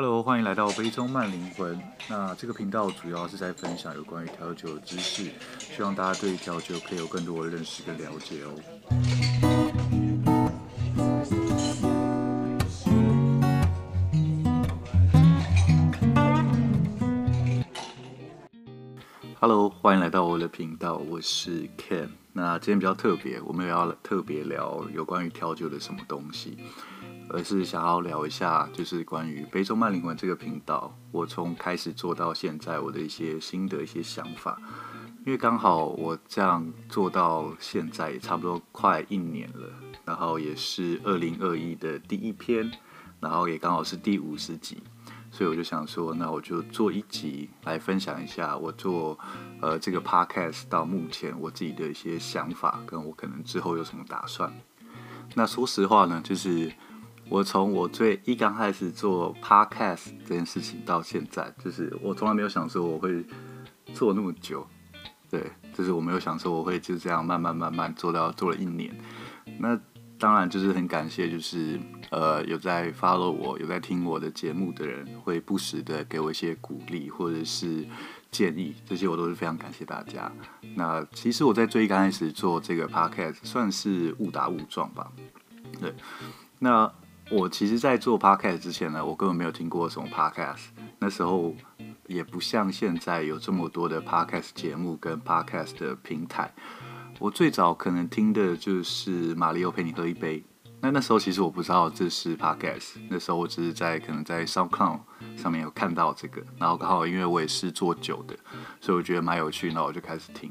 Hello，欢迎来到杯中慢灵魂。那这个频道主要是在分享有关于调酒的知识，希望大家对调酒可以有更多的认识跟了解哦。Hello，欢迎来到我的频道，我是 Ken。那今天比较特别，我们也要特别聊有关于调酒的什么东西。而是想要聊一下，就是关于杯中慢灵魂这个频道，我从开始做到现在，我的一些心得、一些想法。因为刚好我这样做到现在也差不多快一年了，然后也是二零二一的第一篇，然后也刚好是第五十集，所以我就想说，那我就做一集来分享一下我做呃这个 podcast 到目前我自己的一些想法，跟我可能之后有什么打算。那说实话呢，就是。我从我最一刚开始做 podcast 这件事情到现在，就是我从来没有想说我会做那么久，对，就是我没有想说我会就这样慢慢慢慢做到做了一年。那当然就是很感谢，就是呃有在 follow 我，有在听我的节目的人，会不时的给我一些鼓励或者是建议，这些我都是非常感谢大家。那其实我在最一刚开始做这个 podcast 算是误打误撞吧，对，那。我其实，在做 podcast 之前呢，我根本没有听过什么 podcast。那时候也不像现在有这么多的 podcast 节目跟 podcast 的平台。我最早可能听的就是《马力欧陪你喝一杯》。那那时候其实我不知道这是 podcast。那时候我只是在可能在 SoundCloud 上面有看到这个，然后刚好因为我也是做酒的，所以我觉得蛮有趣，那我就开始听。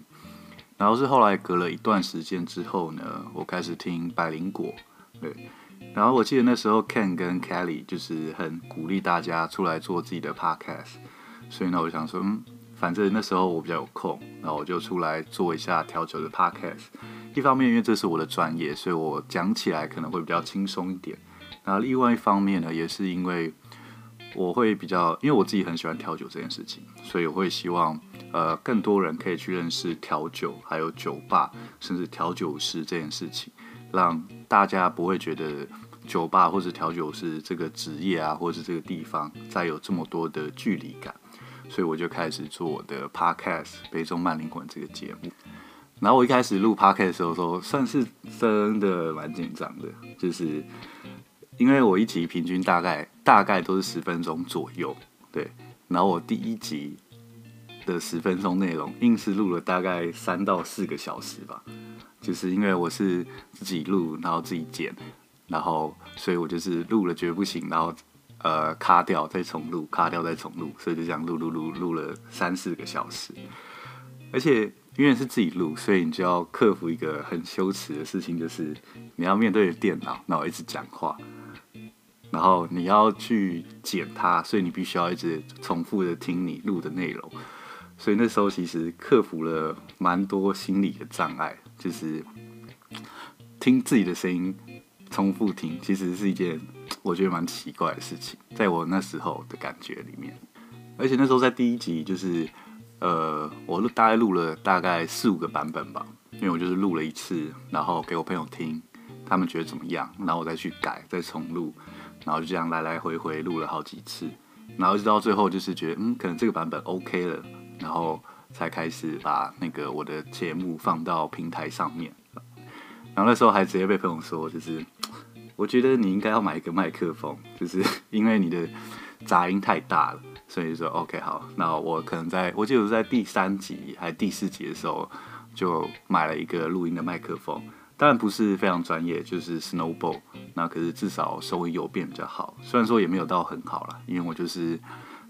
然后是后来隔了一段时间之后呢，我开始听百灵果，对。然后我记得那时候 Ken 跟 Kelly 就是很鼓励大家出来做自己的 podcast，所以呢，我想说，嗯，反正那时候我比较有空，然后我就出来做一下调酒的 podcast。一方面，因为这是我的专业，所以我讲起来可能会比较轻松一点。然后另外一方面呢，也是因为我会比较，因为我自己很喜欢调酒这件事情，所以我会希望呃更多人可以去认识调酒，还有酒吧，甚至调酒师这件事情。让大家不会觉得酒吧或者调酒师这个职业啊，或者是这个地方再有这么多的距离感，所以我就开始做我的 podcast《杯中慢灵魂》这个节目。然后我一开始录 podcast 的时候，说算是真的蛮紧张的，就是因为我一集平均大概大概都是十分钟左右，对。然后我第一集的十分钟内容，硬是录了大概三到四个小时吧。就是因为我是自己录，然后自己剪，然后所以我就是录了觉得不行，然后呃卡掉再重录，卡掉再重录，所以就这样录录录录了三四个小时。而且因为是自己录，所以你就要克服一个很羞耻的事情，就是你要面对着电脑，然后一直讲话，然后你要去剪它，所以你必须要一直重复的听你录的内容。所以那时候其实克服了蛮多心理的障碍，就是听自己的声音重复听，其实是一件我觉得蛮奇怪的事情，在我那时候的感觉里面。而且那时候在第一集，就是呃，我录大概录了大概四五个版本吧，因为我就是录了一次，然后给我朋友听，他们觉得怎么样，然后我再去改，再重录，然后就这样来来回回录了好几次，然后一直到最后就是觉得，嗯，可能这个版本 OK 了。然后才开始把那个我的节目放到平台上面，然后那时候还直接被朋友说，就是我觉得你应该要买一个麦克风，就是 因为你的杂音太大了，所以说 OK 好，那我可能在我记得我在第三集还是第四集的时候就买了一个录音的麦克风，当然不是非常专业，就是 Snowball，那可是至少稍微有变比较好，虽然说也没有到很好啦，因为我就是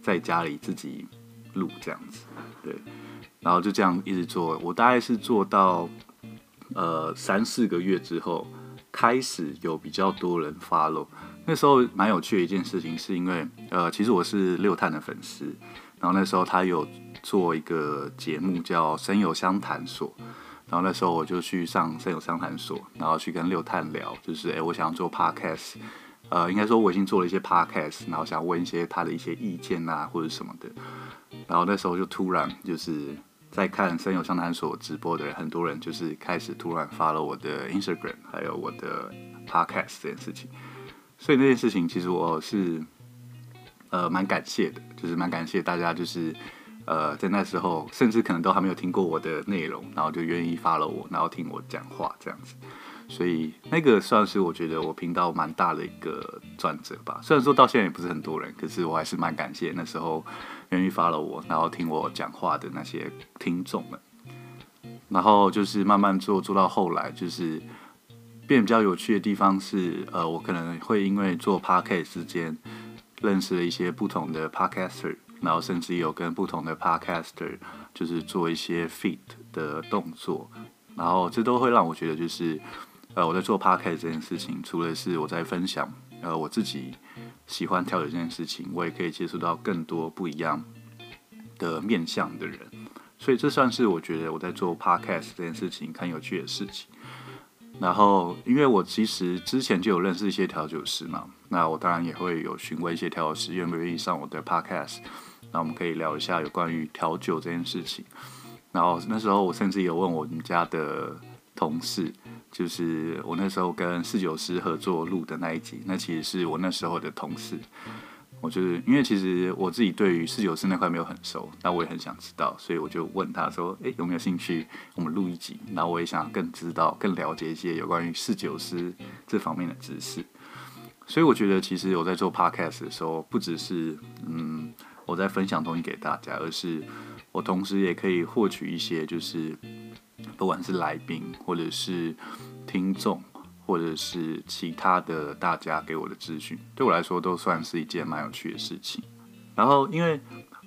在家里自己。录这样子，对，然后就这样一直做，我大概是做到呃三四个月之后，开始有比较多人 follow。那时候蛮有趣的一件事情，是因为呃，其实我是六探的粉丝，然后那时候他有做一个节目叫《声友相谈所》，然后那时候我就去上声友相谈所，然后去跟六探聊，就是哎，我想要做 podcast。呃，应该说我已经做了一些 podcast，然后想问一些他的一些意见啊，或者什么的。然后那时候就突然就是在看声友商谈所直播的人，很多人就是开始突然发了我的 Instagram，还有我的 podcast 这件事情。所以那件事情其实我是呃蛮感谢的，就是蛮感谢大家，就是呃在那时候甚至可能都还没有听过我的内容，然后就愿意发了我，然后听我讲话这样子。所以那个算是我觉得我频道蛮大的一个转折吧。虽然说到现在也不是很多人，可是我还是蛮感谢那时候愿意发了我，然后听我讲话的那些听众们。然后就是慢慢做，做到后来就是变比较有趣的地方是，呃，我可能会因为做 podcast 之间认识了一些不同的 podcaster，然后甚至有跟不同的 podcaster 就是做一些 feat 的动作，然后这都会让我觉得就是。呃，我在做 podcast 这件事情，除了是我在分享，呃，我自己喜欢跳的这件事情，我也可以接触到更多不一样的面向的人，所以这算是我觉得我在做 podcast 这件事情很有趣的事情。然后，因为我其实之前就有认识一些调酒师嘛，那我当然也会有询问一些调酒师愿不愿意上我的 podcast，那我们可以聊一下有关于调酒这件事情。然后那时候我甚至有问我们家的同事。就是我那时候跟四九师合作录的那一集，那其实是我那时候的同事。我就是因为其实我自己对于四九师那块没有很熟，那我也很想知道，所以我就问他说：“诶，有没有兴趣我们录一集？”然后我也想更知道、更了解一些有关于四九师这方面的知识。所以我觉得，其实我在做 podcast 的时候，不只是嗯我在分享东西给大家，而是我同时也可以获取一些就是。不管是来宾，或者是听众，或者是其他的大家给我的资讯，对我来说都算是一件蛮有趣的事情。然后，因为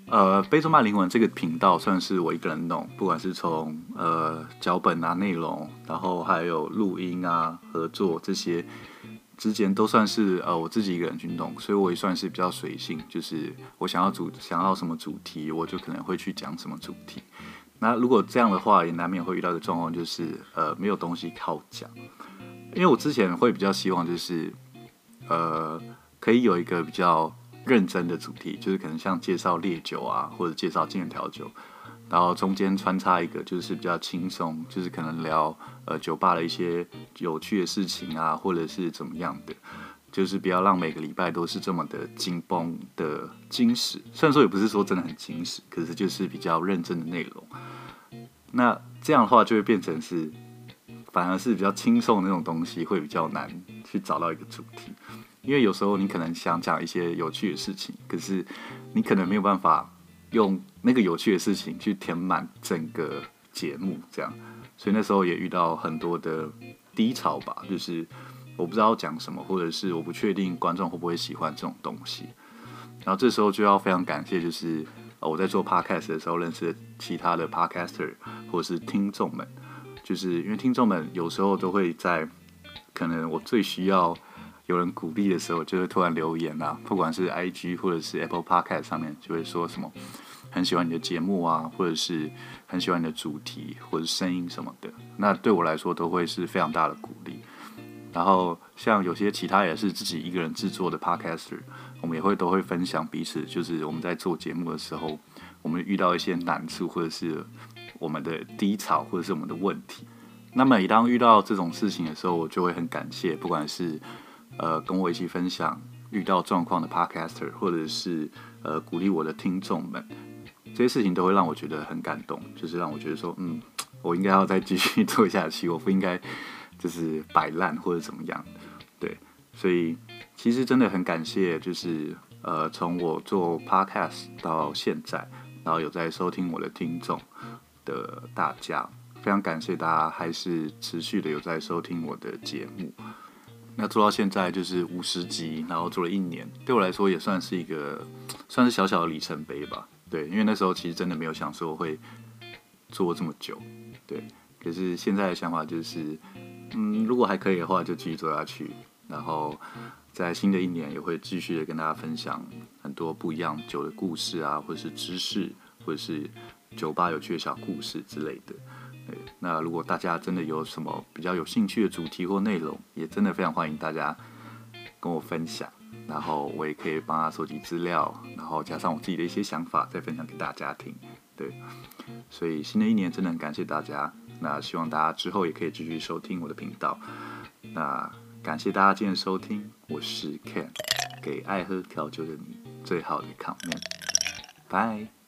呃，杯中卖灵魂这个频道算是我一个人弄，不管是从呃脚本啊、内容，然后还有录音啊、合作这些之间，都算是呃我自己一个人去弄，所以我也算是比较随性，就是我想要主想要什么主题，我就可能会去讲什么主题。那如果这样的话，也难免会遇到一个状况，就是呃没有东西靠讲。因为我之前会比较希望，就是呃可以有一个比较认真的主题，就是可能像介绍烈酒啊，或者介绍经典调酒，然后中间穿插一个就是比较轻松，就是可能聊呃酒吧的一些有趣的事情啊，或者是怎么样的。就是不要让每个礼拜都是这么的紧绷的精实，虽然说也不是说真的很精实，可是就是比较认真的内容。那这样的话就会变成是，反而是比较轻松的那种东西会比较难去找到一个主题，因为有时候你可能想讲一些有趣的事情，可是你可能没有办法用那个有趣的事情去填满整个节目，这样，所以那时候也遇到很多的低潮吧，就是。我不知道讲什么，或者是我不确定观众会不会喜欢这种东西，然后这时候就要非常感谢，就是我在做 podcast 的时候认识其他的 podcaster 或者是听众们，就是因为听众们有时候都会在可能我最需要有人鼓励的时候，就会突然留言啊，不管是 IG 或者是 Apple Podcast 上面，就会说什么很喜欢你的节目啊，或者是很喜欢你的主题或者声音什么的，那对我来说都会是非常大的鼓励。然后像有些其他也是自己一个人制作的 podcaster，我们也会都会分享彼此，就是我们在做节目的时候，我们遇到一些难处，或者是我们的低潮，或者是我们的问题。那么每当遇到这种事情的时候，我就会很感谢，不管是呃跟我一起分享遇到状况的 podcaster，或者是呃鼓励我的听众们，这些事情都会让我觉得很感动，就是让我觉得说，嗯，我应该要再继续做下去，我不应该。就是摆烂或者怎么样，对，所以其实真的很感谢，就是呃，从我做 podcast 到现在，然后有在收听我的听众的大家，非常感谢大家还是持续的有在收听我的节目。那做到现在就是五十集，然后做了一年，对我来说也算是一个算是小小的里程碑吧。对，因为那时候其实真的没有想说会做这么久，对。可是现在的想法就是。嗯，如果还可以的话，就继续做下去。然后，在新的一年也会继续的跟大家分享很多不一样酒的故事啊，或者是知识，或者是酒吧有趣的小故事之类的。对，那如果大家真的有什么比较有兴趣的主题或内容，也真的非常欢迎大家跟我分享。然后我也可以帮他收集资料，然后加上我自己的一些想法，再分享给大家听。对，所以新的一年真的很感谢大家。那希望大家之后也可以继续收听我的频道。那感谢大家今天收听，我是 Ken，给爱喝调酒的你。最好的 comment。拜。